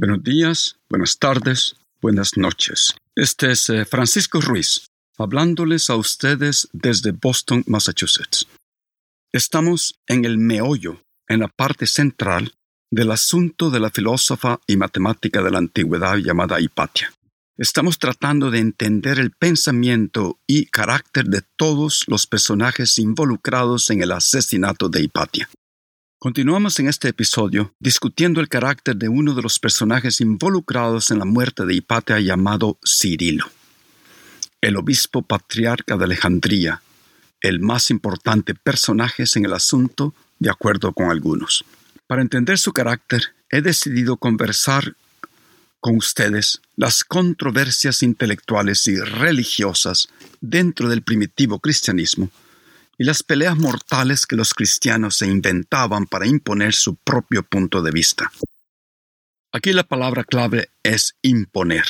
Buenos días, buenas tardes, buenas noches. Este es eh, Francisco Ruiz, hablándoles a ustedes desde Boston, Massachusetts. Estamos en el meollo, en la parte central del asunto de la filósofa y matemática de la antigüedad llamada Hipatia. Estamos tratando de entender el pensamiento y carácter de todos los personajes involucrados en el asesinato de Hipatia. Continuamos en este episodio discutiendo el carácter de uno de los personajes involucrados en la muerte de Hipatia llamado Cirilo, el obispo patriarca de Alejandría, el más importante personaje en el asunto de acuerdo con algunos. Para entender su carácter, he decidido conversar con ustedes las controversias intelectuales y religiosas dentro del primitivo cristianismo y las peleas mortales que los cristianos se inventaban para imponer su propio punto de vista. Aquí la palabra clave es imponer.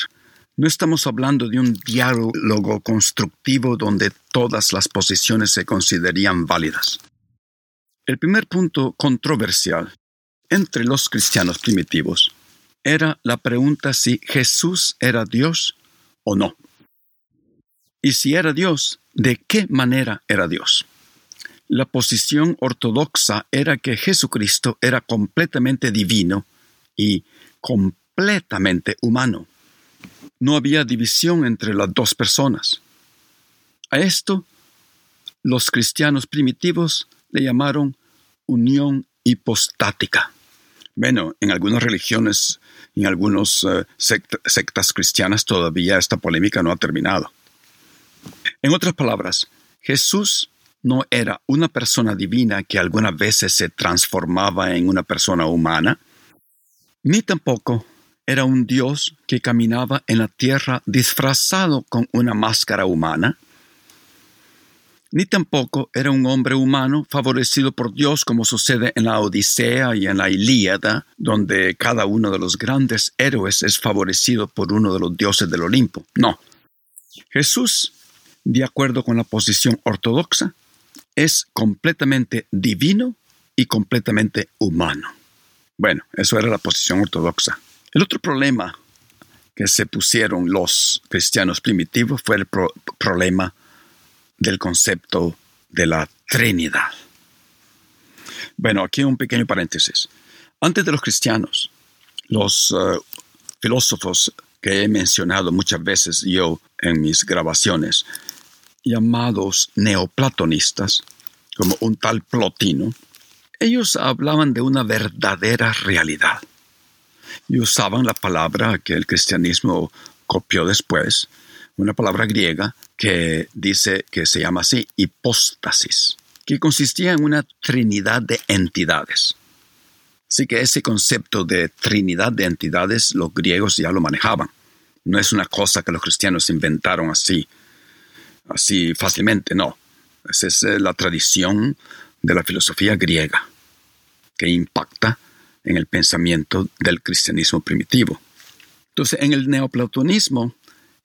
No estamos hablando de un diálogo constructivo donde todas las posiciones se considerían válidas. El primer punto controversial entre los cristianos primitivos era la pregunta si Jesús era Dios o no. Y si era Dios, ¿de qué manera era Dios? La posición ortodoxa era que Jesucristo era completamente divino y completamente humano. No había división entre las dos personas. A esto los cristianos primitivos le llamaron unión hipostática. Bueno, en algunas religiones, en algunas eh, sectas cristianas todavía esta polémica no ha terminado. En otras palabras, Jesús no era una persona divina que algunas veces se transformaba en una persona humana, ni tampoco era un Dios que caminaba en la tierra disfrazado con una máscara humana, ni tampoco era un hombre humano favorecido por Dios como sucede en la Odisea y en la Ilíada, donde cada uno de los grandes héroes es favorecido por uno de los dioses del Olimpo. No. Jesús, de acuerdo con la posición ortodoxa, es completamente divino y completamente humano. Bueno, eso era la posición ortodoxa. El otro problema que se pusieron los cristianos primitivos fue el problema del concepto de la Trinidad. Bueno, aquí un pequeño paréntesis. Antes de los cristianos, los eh, filósofos que he mencionado muchas veces yo en mis grabaciones, llamados neoplatonistas, como un tal Plotino, ellos hablaban de una verdadera realidad y usaban la palabra que el cristianismo copió después, una palabra griega que dice que se llama así hipóstasis, que consistía en una trinidad de entidades. Así que ese concepto de trinidad de entidades los griegos ya lo manejaban. No es una cosa que los cristianos inventaron así así fácilmente, no. Esa es eh, la tradición de la filosofía griega que impacta en el pensamiento del cristianismo primitivo. Entonces, en el neoplatonismo,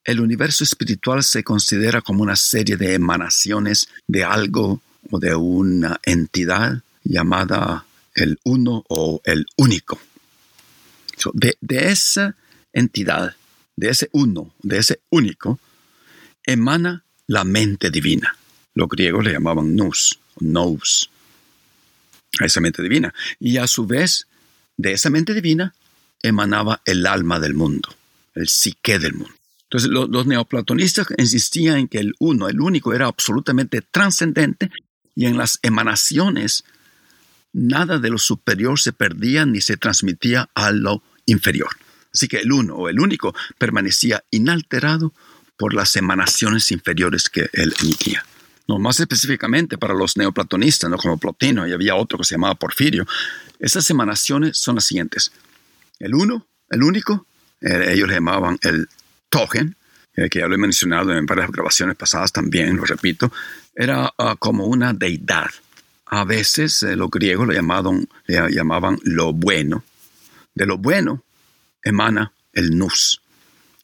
el universo espiritual se considera como una serie de emanaciones de algo o de una entidad llamada el uno o el único. de, de, esa entidad, de ese uno, de ese único, emana la mente divina. Los griegos le llamaban nous, nous, a esa mente divina. Y a su vez, de esa mente divina emanaba el alma del mundo, el psique del mundo. Entonces, los neoplatonistas insistían en que el uno, el único, era absolutamente trascendente y en las emanaciones nada de lo superior se perdía ni se transmitía a lo inferior. Así que el uno o el único permanecía inalterado por las emanaciones inferiores que él emitía. No, más específicamente para los neoplatonistas, ¿no? como Plotino, y había otro que se llamaba Porfirio, esas emanaciones son las siguientes. El uno, el único, eh, ellos le llamaban el togen, eh, que ya lo he mencionado en varias grabaciones pasadas también, lo repito, era ah, como una deidad. A veces eh, los griegos lo llamaban, le llamaban lo bueno. De lo bueno emana el nous,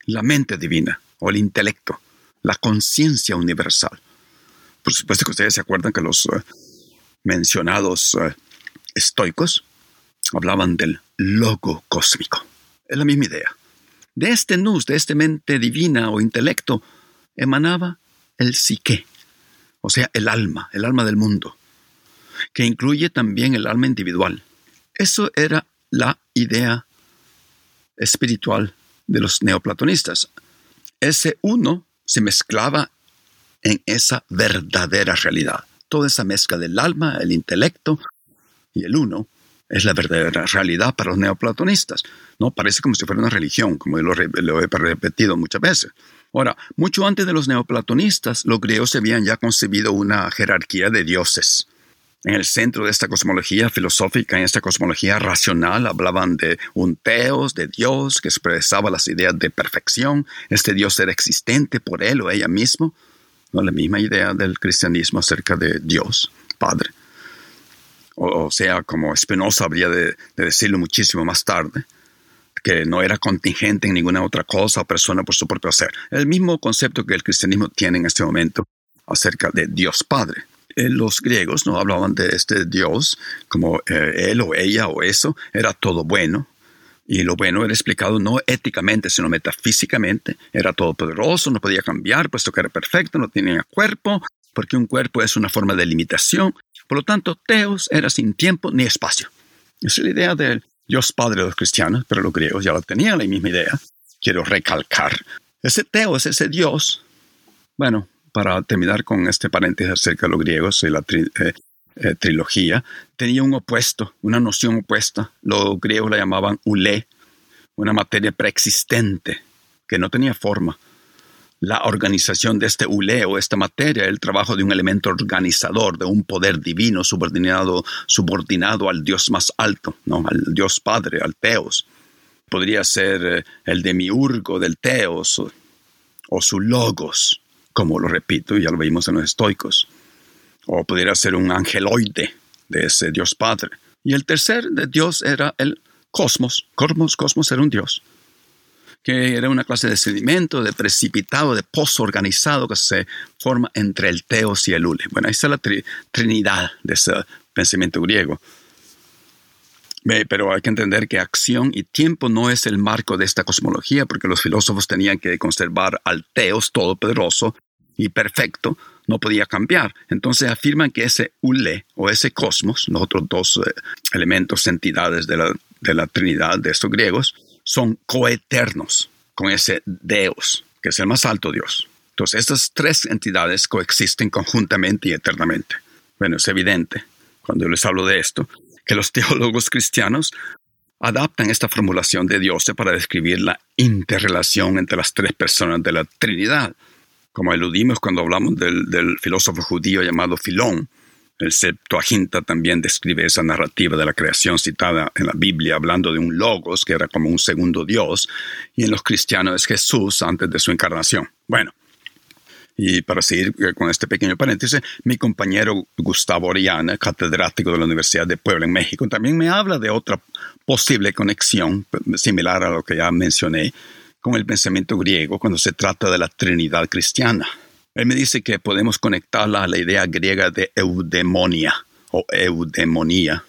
la mente divina o el intelecto, la conciencia universal. Por supuesto que ustedes se acuerdan que los eh, mencionados eh, estoicos hablaban del logo cósmico. Es la misma idea. De este nous, de esta mente divina o intelecto, emanaba el psique, o sea, el alma, el alma del mundo, que incluye también el alma individual. Eso era la idea espiritual de los neoplatonistas. Ese uno se mezclaba en esa verdadera realidad. Toda esa mezcla del alma, el intelecto y el uno es la verdadera realidad para los neoplatonistas. No parece como si fuera una religión, como lo, lo he repetido muchas veces. Ahora, mucho antes de los neoplatonistas, los griegos habían ya concebido una jerarquía de dioses en el centro de esta cosmología filosófica, en esta cosmología racional, hablaban de un teos, de Dios, que expresaba las ideas de perfección. Este Dios era existente por él o ella mismo. ¿no? La misma idea del cristianismo acerca de Dios, Padre. O, sea, como Spinoza habría de, de decirlo muchísimo más tarde, que no era contingente en ninguna otra cosa o persona por su propio ser. El mismo concepto que el cristianismo tiene en este momento acerca de Dios Padre. Eh, los griegos no hablaban de este Dios como eh, él o ella o eso, era todo bueno. Y lo bueno era explicado no éticamente, sino metafísicamente. Era todopoderoso, no podía cambiar, puesto que era perfecto, no tenía cuerpo, porque un cuerpo es una forma de limitación. Por lo tanto, Teos era sin tiempo ni espacio. Esa es la idea del Dios Padre de los cristianos, pero los griegos ya lo tenían la misma idea. Quiero recalcar. Ese Teos, ese Dios, bueno, para terminar con este paréntesis acerca de los griegos y la eh, eh, trilogía, tenía un opuesto, una noción opuesta. Los griegos la llamaban ule, una materia preexistente que no tenía forma. La organización de este ule o esta materia, el trabajo de un elemento organizador, de un poder divino subordinado, subordinado al Dios más alto, ¿no? al Dios Padre, al Teos. Podría ser eh, el demiurgo del Teos o su logos, como lo repito, ya lo vimos en los estoicos. O pudiera ser un angeloide de ese Dios Padre. Y el tercer de Dios era el cosmos. Cosmos, cosmos era un Dios, que era una clase de sedimento, de precipitado, de pozo organizado que se forma entre el teos y el ule. Bueno, ahí está la trinidad de ese pensamiento griego. Pero hay que entender que acción y tiempo no es el marco de esta cosmología, porque los filósofos tenían que conservar al Teos todopoderoso y perfecto, no podía cambiar. Entonces afirman que ese Ule o ese cosmos, los otros dos eh, elementos, entidades de la, de la Trinidad de estos griegos, son coeternos con ese Deus, que es el más alto Dios. Entonces estas tres entidades coexisten conjuntamente y eternamente. Bueno, es evidente cuando yo les hablo de esto que los teólogos cristianos adaptan esta formulación de Dios para describir la interrelación entre las tres personas de la Trinidad. Como eludimos cuando hablamos del, filósofo judío llamado Filón, el Septuaginta también describe esa narrativa de la creación citada en la Biblia, hablando de un logos que era como un segundo Dios, y en los cristianos es Jesús antes de su encarnación. Bueno, y para seguir eh, con este pequeño paréntesis, mi compañero Gustavo Oriana, catedrático de la Universidad de Puebla en México, también me habla de otra posible conexión similar a lo que ya mencioné con el pensamiento griego cuando se trata de la Trinidad cristiana. Él me dice que podemos conectarla a la idea griega de eudemonia o eudemonía,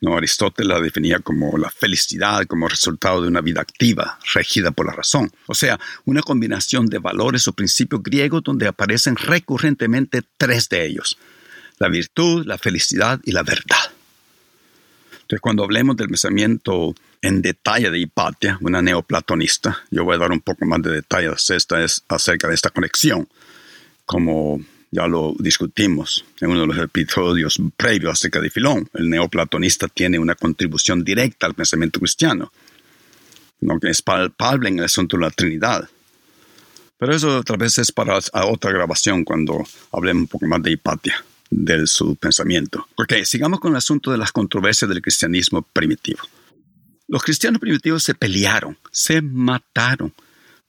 no, Aristóteles la definía como la felicidad como resultado de una vida activa, regida por la razón. O sea, una combinación de valores o principios griegos donde aparecen recurrentemente tres de ellos. La virtud, la felicidad y la verdad. Entonces, cuando hablemos del pensamiento en detalle de Hipatia, una neoplatonista, yo voy a dar un poco más de detalles acerca de esta conexión, como ya lo discutimos en uno de los episodios previos acerca de Filón. El neoplatonista tiene una contribución directa al pensamiento cristiano. no que es palpable en el asunto de la Trinidad. Pero eso otra vez es para otra grabación cuando hablemos un poco más de Hipatia, de su pensamiento. Ok, sigamos con el asunto de las controversias del cristianismo primitivo. Los cristianos primitivos se pelearon, se mataron,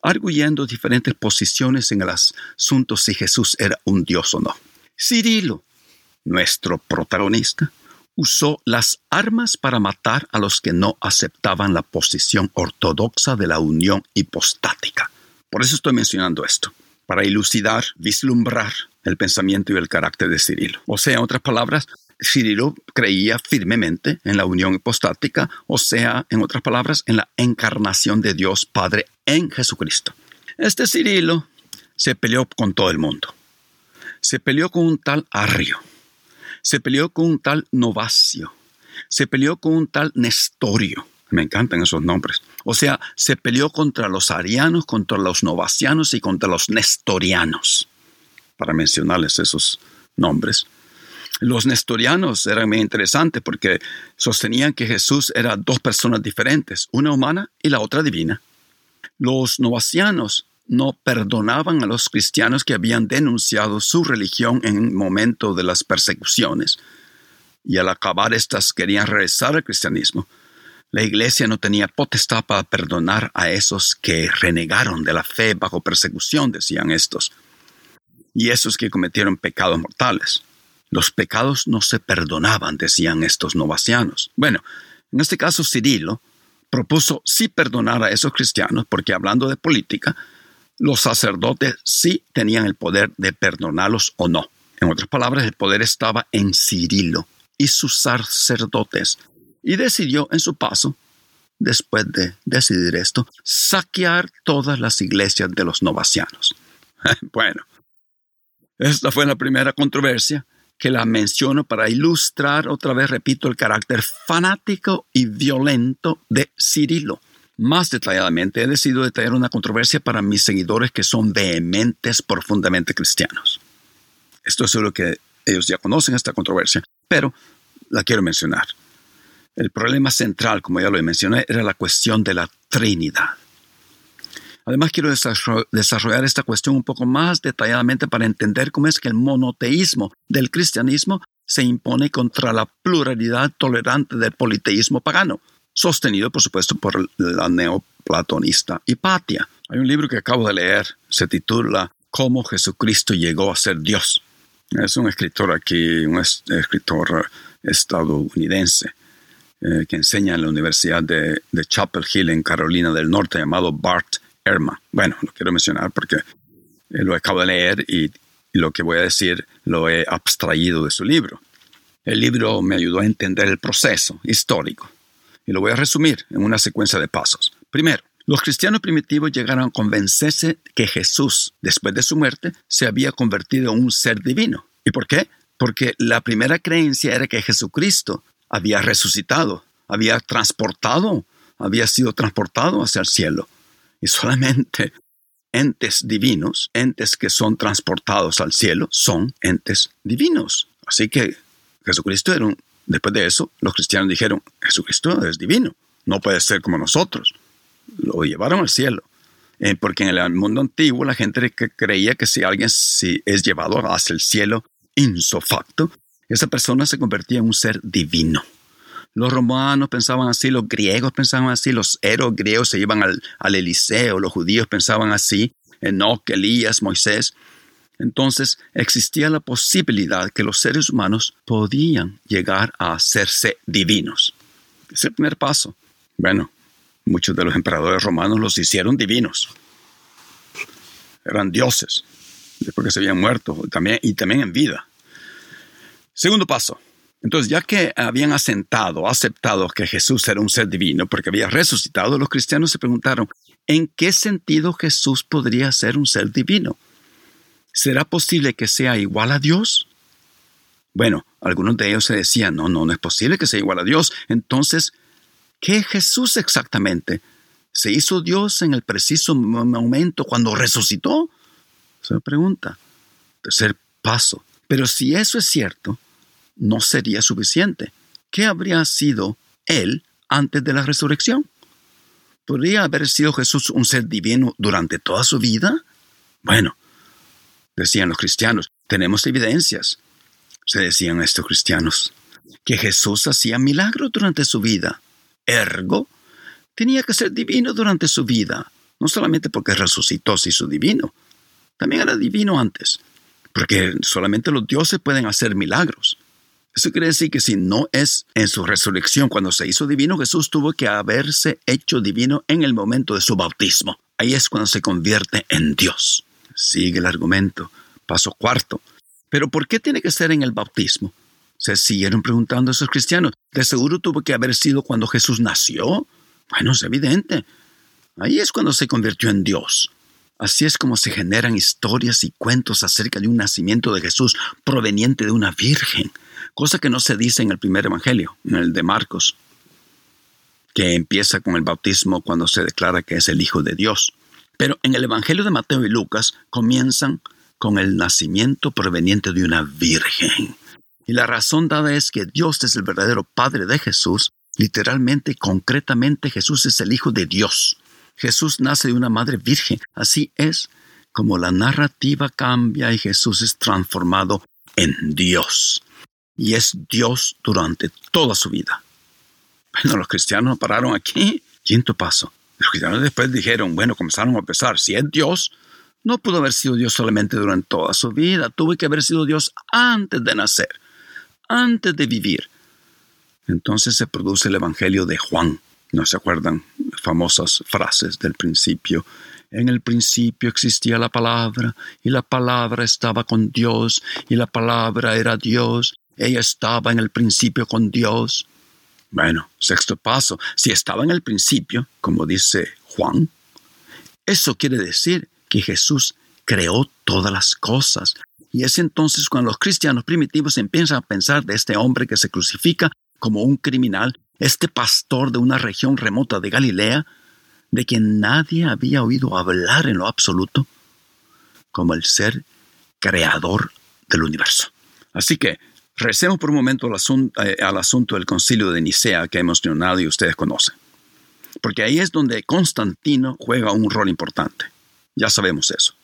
arguyendo diferentes posiciones en el asunto si Jesús era un dios o no. Cirilo, nuestro protagonista, usó las armas para matar a los que no aceptaban la posición ortodoxa de la unión hipostática. Por eso estoy mencionando esto, para ilucidar, vislumbrar el pensamiento y el carácter de Cirilo. O sea, en otras palabras, Cirilo creía firmemente en la unión hipostática, o sea, en otras palabras, en la encarnación de Dios Padre en Jesucristo. Este Cirilo se peleó con todo el mundo. Se peleó con un tal Arrio, se peleó con un tal Novacio, se peleó con un tal Nestorio. Me encantan esos nombres. O sea, se peleó contra los arianos, contra los novacianos y contra los nestorianos, para mencionarles esos nombres. Los nestorianos eran muy interesantes porque sostenían que Jesús era dos personas diferentes, una humana y la otra divina. Los novacianos no perdonaban a los cristianos que habían denunciado su religión en el momento de las persecuciones, y al acabar estas querían regresar al cristianismo. La iglesia no tenía potestad para perdonar a esos que renegaron de la fe bajo persecución, decían estos, y esos que cometieron pecados mortales. Los pecados no se perdonaban, decían estos novacianos. Bueno, en este caso Cirilo propuso sí perdonar a esos cristianos porque hablando de política, los sacerdotes sí tenían el poder de perdonarlos o no. En otras palabras, el poder estaba en Cirilo y sus sacerdotes. Y decidió en su paso, después de decidir esto, saquear todas las iglesias de los novacianos. bueno, esta fue la primera controversia que la menciono para ilustrar otra vez, repito, el carácter fanático y violento de Cirilo. Más detalladamente, he decidido detallar una controversia para mis seguidores que son vehementes, profundamente cristianos. Esto es lo que ellos ya conocen esta controversia, pero la quiero mencionar. El problema central, como ya lo mencioné, era la cuestión de la Trinidad. Además, quiero desarrollar esta cuestión un poco más detalladamente para entender cómo es que el monoteísmo del cristianismo se impone contra la pluralidad tolerante del politeísmo pagano sostenido por supuesto por la neoplatonista Hipatia. Hay un libro que acabo de leer, se titula Cómo Jesucristo llegó a ser Dios. Es un escritor aquí, un escritor estadounidense eh, que enseña en la Universidad de, Chapel Hill en Carolina del Norte llamado Bart Bueno, lo quiero mencionar porque eh, lo acabo de leer y lo que voy a decir lo he abstraído de su libro. El libro me ayudó a entender el proceso histórico y lo voy a resumir en una secuencia de pasos. Primero, los cristianos primitivos llegaron a convencerse que Jesús, después de su muerte, se había convertido en un ser divino. ¿Y por qué? Porque la primera creencia era que Jesucristo había resucitado, había transportado, había sido transportado hacia el cielo. Y solamente entes divinos, entes que son transportados al cielo, son entes divinos. Así que Jesucristo era un Después de eso, los cristianos dijeron, Jesucristo es divino, no puede ser como nosotros. Lo llevaron al cielo. Eh, porque en el mundo antiguo la gente creía que si alguien es llevado hacia el cielo insofacto, esa persona se convertía en un ser divino. Los romanos pensaban así, los griegos pensaban así, los héroes griegos se iban al, al Eliseo, los judíos pensaban así, Enoch, Elías, Moisés. Entonces existía la posibilidad que los seres humanos podían llegar a hacerse divinos. Es el primer paso. Bueno, muchos de los emperadores romanos los hicieron divinos. Eran dioses, después que se habían muerto también, y también en vida. Segundo paso. Entonces, ya que habían asentado, aceptado que Jesús era un ser divino porque había resucitado, los cristianos se preguntaron, ¿en qué sentido Jesús podría ser un ser divino? ¿será posible que sea igual a Dios? Bueno, algunos de ellos se decían, no, no, no es posible que sea igual a Dios. Entonces, ¿qué es Jesús exactamente? ¿Se hizo Dios en el preciso momento cuando resucitó? Se pregunta. Tercer paso. Pero si eso es cierto, no sería suficiente. ¿Qué habría sido Él antes de la resurrección? ¿Podría haber sido Jesús un ser divino durante toda su vida? Bueno, decían los cristianos, tenemos evidencias, se decían estos cristianos, que Jesús hacía milagros durante su vida. Ergo, tenía que ser divino durante su vida, no solamente porque resucitó, se hizo divino, también era divino antes, porque solamente los dioses pueden hacer milagros. Eso quiere decir que si no es en su resurrección cuando se hizo divino, Jesús tuvo que haberse hecho divino en el momento de su bautismo. Ahí es cuando se convierte en Dios. Sigue el argumento. Paso cuarto. Pero ¿por qué tiene que ser en el bautismo? Se siguieron preguntando esos cristianos. ¿De seguro tuvo que haber sido cuando Jesús nació? Bueno, es evidente. Ahí es cuando se convirtió en Dios. Así es como se generan historias y cuentos acerca de un nacimiento de Jesús proveniente de una virgen cosa que no se dice en el primer Evangelio, en el de Marcos, que empieza con el bautismo cuando se declara que es el Hijo de Dios. Pero en el Evangelio de Mateo y Lucas comienzan con el nacimiento proveniente de una virgen. Y la razón dada es que Dios es el verdadero Padre de Jesús, literalmente, concretamente Jesús es el Hijo de Dios. Jesús nace de una madre virgen. Así es como la narrativa cambia y Jesús es transformado en Dios y es Dios durante toda su vida. Bueno, los cristianos pararon aquí. Quinto paso. Los cristianos después dijeron, bueno, comenzaron a pensar, si es Dios, no pudo haber sido Dios solamente durante toda su vida, tuvo que haber sido Dios antes de nacer, antes de vivir. Entonces se produce el Evangelio de Juan. ¿No se acuerdan? Famosas frases del principio. En el principio existía la palabra, y la palabra estaba con Dios, y la palabra era Dios, ella estaba en el principio con Dios. Bueno, sexto paso, si estaba en el principio, como dice Juan, eso quiere decir que Jesús creó todas las cosas. Y es entonces cuando los cristianos primitivos empiezan a pensar de este hombre que se crucifica como un criminal, este pastor de una región remota de Galilea, de quien nadie había oído hablar en lo absoluto, como el ser creador del universo. Así que Recemos por un momento al asunto, eh, al asunto del concilio de Nicea que hemos mencionado y ustedes conocen. Porque ahí es donde Constantino juega un rol importante. Ya sabemos eso.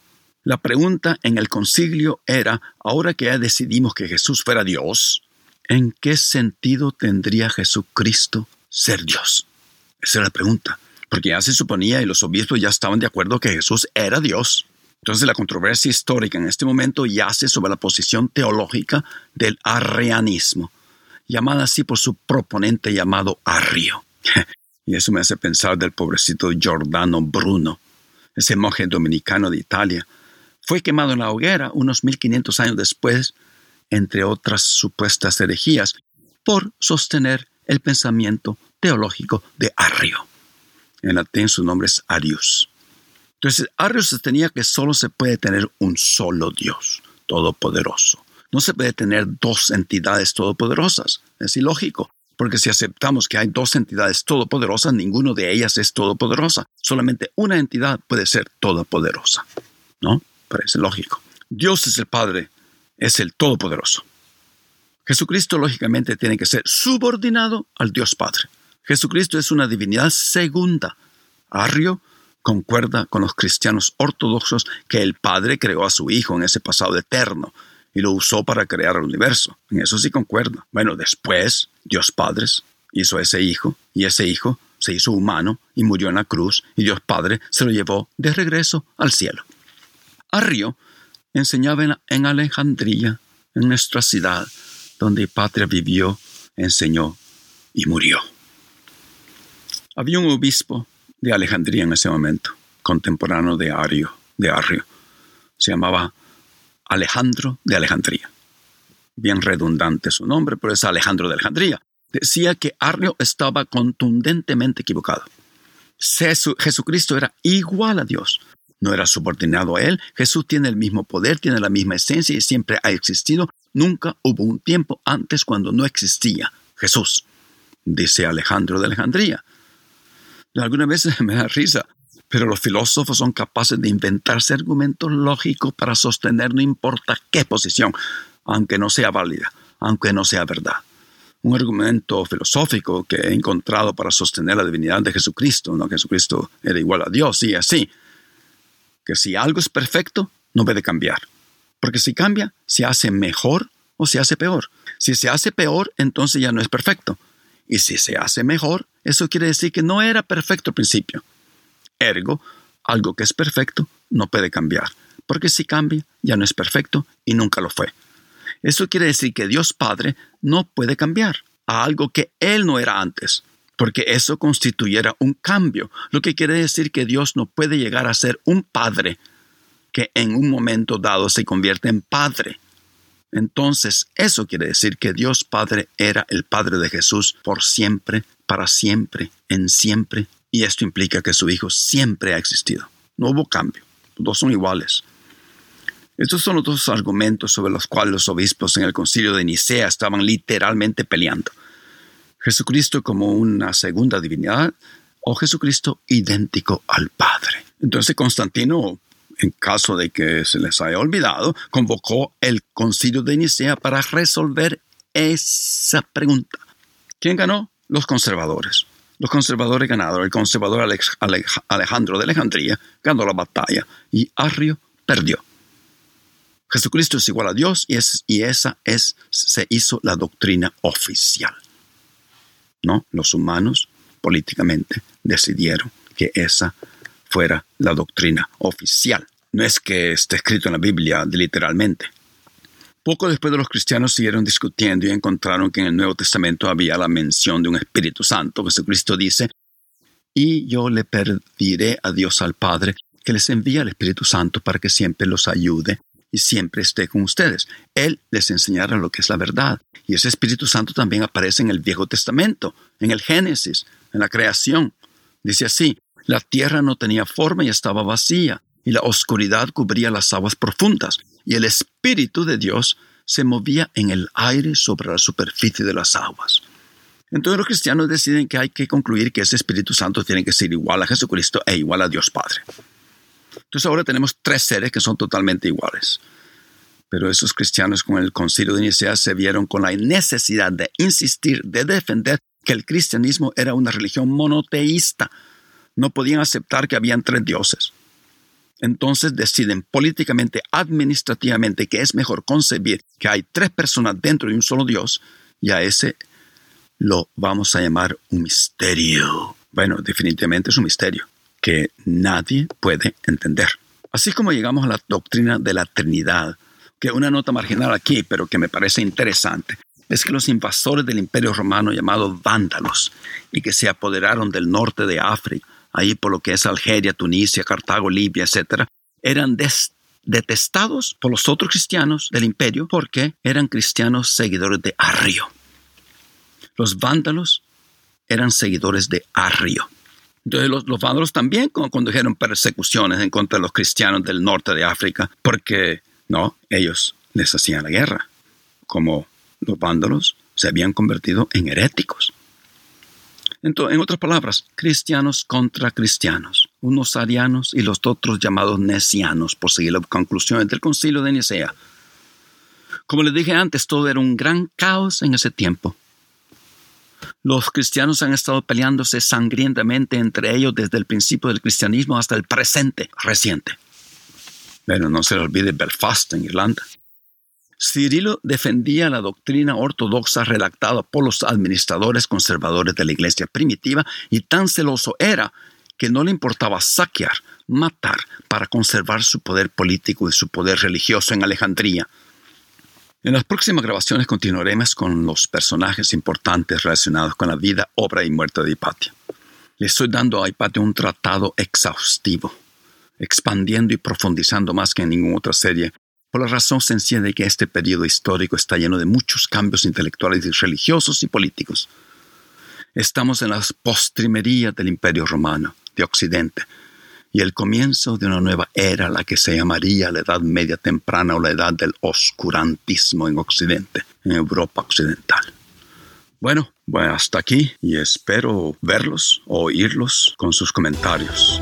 La pregunta en el concilio era, ahora que ya decidimos que Jesús fuera Dios, ¿en qué sentido tendría Jesucristo ser Dios? Esa era la pregunta. Porque ya se suponía y los obispos ya estaban de acuerdo que Jesús era Dios. Entonces la controversia histórica en este momento yace sobre la posición teológica del arrianismo, llamada así por su proponente llamado Arrio. y eso me hace pensar del pobrecito Giordano Bruno, ese monje dominicano de Italia. Fue quemado en la hoguera unos 1500 años después, entre otras supuestas herejías, por sostener el pensamiento teológico de Arrio. En latín su nombre es Arius. Entonces, Arrio sostenía que solo se puede tener un solo Dios, todopoderoso. No se puede tener dos entidades todopoderosas. Es ilógico, porque si aceptamos que hay dos entidades todopoderosas, ninguno de ellas es todopoderosa. Solamente una entidad puede ser todopoderosa. ¿No? Parece lógico. Dios es el Padre, es el Todopoderoso. Jesucristo lógicamente tiene que ser subordinado al Dios Padre. Jesucristo es una divinidad segunda. Arrio concuerda con los cristianos ortodoxos que el Padre creó a su Hijo en ese pasado eterno y lo usó para crear el universo. En eso sí concuerda. Bueno, después Dios Padre hizo ese Hijo y ese Hijo se hizo humano y murió en la cruz y Dios Padre se lo llevó de regreso al cielo. Arrio enseñaba en Alejandría, en nuestra ciudad, donde Patria vivió, enseñó y murió. Había un obispo de Alejandría en ese momento, contemporáneo de Ario, de Arrio. Se llamaba Alejandro de Alejandría. Bien redundante su nombre, pero es Alejandro de Alejandría. Decía que Arrio estaba contundentemente equivocado. Jesucristo era igual a Dios, no era subordinado a Él. Jesús tiene el mismo poder, tiene la misma esencia y siempre ha existido. Nunca hubo un tiempo antes cuando no existía Jesús, dice Alejandro de Alejandría. Algunas veces me da risa, pero los filósofos son capaces de inventarse argumentos lógicos para sostener no importa qué posición, aunque no sea válida, aunque no sea verdad. un argumento filosófico que he encontrado para sostener la divinidad de Jesucristo, no Jesucristo era igual a Dios y así, que si algo es perfecto, no puede cambiar, porque si cambia, se hace mejor o se hace peor. Si se hace peor, entonces ya no es perfecto. Y si se hace mejor, eso quiere decir que no era perfecto al principio. Ergo, algo que es perfecto no puede cambiar, porque si cambia, ya no es perfecto y nunca lo fue. Eso quiere decir que Dios Padre no puede cambiar a algo que Él no era antes, porque eso constituyera un cambio, lo que quiere decir que Dios no puede llegar a ser un Padre que en un momento dado se convierte en Padre. Entonces, eso quiere decir que Dios Padre era el Padre de Jesús por siempre, para siempre, en siempre, y esto implica que su Hijo siempre ha existido. No hubo cambio, los dos son iguales. Estos son los dos argumentos sobre los cuales los obispos en el concilio de Nicea estaban literalmente peleando. Jesucristo como una segunda divinidad o Jesucristo idéntico al Padre. Entonces Constantino, en caso de que se les haya olvidado, convocó el concilio de Nicea para resolver esa pregunta. ¿Quién ganó? Los conservadores. Los conservadores ganaron. El conservador Alejandro de Alejandría ganó la batalla y Arrio perdió. Jesucristo es igual a Dios y, y esa es, se hizo la doctrina oficial. ¿No? Los humanos políticamente decidieron que esa fuera la doctrina oficial. No es que esté escrito en la Biblia literalmente. Poco después de los cristianos siguieron discutiendo y encontraron que en el Nuevo Testamento había la mención de un Espíritu Santo. Jesucristo dice, y yo le pediré a Dios al Padre que les envíe al Espíritu Santo para que siempre los ayude y siempre esté con ustedes. Él les enseñará lo que es la verdad. Y ese Espíritu Santo también aparece en el Viejo Testamento, en el Génesis, en la creación. Dice así, la tierra no tenía forma y estaba vacía, y la oscuridad cubría las aguas profundas, y el Espíritu de Dios se movía en el aire sobre la superficie de las aguas. Entonces los cristianos deciden que hay que concluir que ese Espíritu Santo tiene que ser igual a Jesucristo e igual a Dios Padre. Entonces ahora tenemos tres seres que son totalmente iguales. Pero esos cristianos con el concilio de Nicea se vieron con la necesidad de insistir, de defender que el cristianismo era una religión monoteísta. No podían aceptar que habían tres dioses. Entonces deciden políticamente, administrativamente, que es mejor concebir que hay tres personas dentro de un solo Dios, y a ese lo vamos a llamar un misterio. Bueno, definitivamente es un misterio que nadie puede entender. Así como llegamos a la doctrina de la Trinidad, que una nota marginal aquí, pero que me parece interesante, es que los invasores del Imperio Romano llamados vándalos y que se apoderaron del norte de África, ahí por lo que es Algeria, Tunisia, Cartago, Libia, etc., eran detestados por los otros cristianos del imperio porque eran cristianos seguidores de Arrio. Los vándalos eran seguidores de Arrio. Entonces los, los vándalos también condujeron persecuciones en contra de los cristianos del norte de África, porque no, ellos les hacían la guerra. Como los vándalos se habían convertido en heréticos. Entonces, en otras palabras, cristianos contra cristianos, unos arianos y los otros llamados necianos, por seguir las conclusiones del concilio de Nicea. Como les dije antes, todo era un gran caos en ese tiempo. Los cristianos han estado peleándose sangrientamente entre ellos desde el principio del cristianismo hasta el presente reciente. Pero no se le olvide Belfast en Irlanda. Cirilo defendía la doctrina ortodoxa redactada por los administradores conservadores de la iglesia primitiva y tan celoso era que no le importaba saquear, matar para conservar su poder político y su poder religioso en Alejandría. En las próximas grabaciones continuaremos con los personajes importantes relacionados con la vida, obra y muerte de Hipatia. Le estoy dando a Hipatia un tratado exhaustivo, expandiendo y profundizando más que en ninguna otra serie, por la razón sencilla de que este periodo histórico está lleno de muchos cambios intelectuales religiosos y políticos. Estamos en las postrimerías del Imperio Romano de Occidente, y el comienzo de una nueva era, la que se llamaría la Edad Media Temprana o la Edad del Oscurantismo en Occidente, en Europa Occidental. Bueno, bueno, hasta aquí y espero verlos o oírlos con sus comentarios.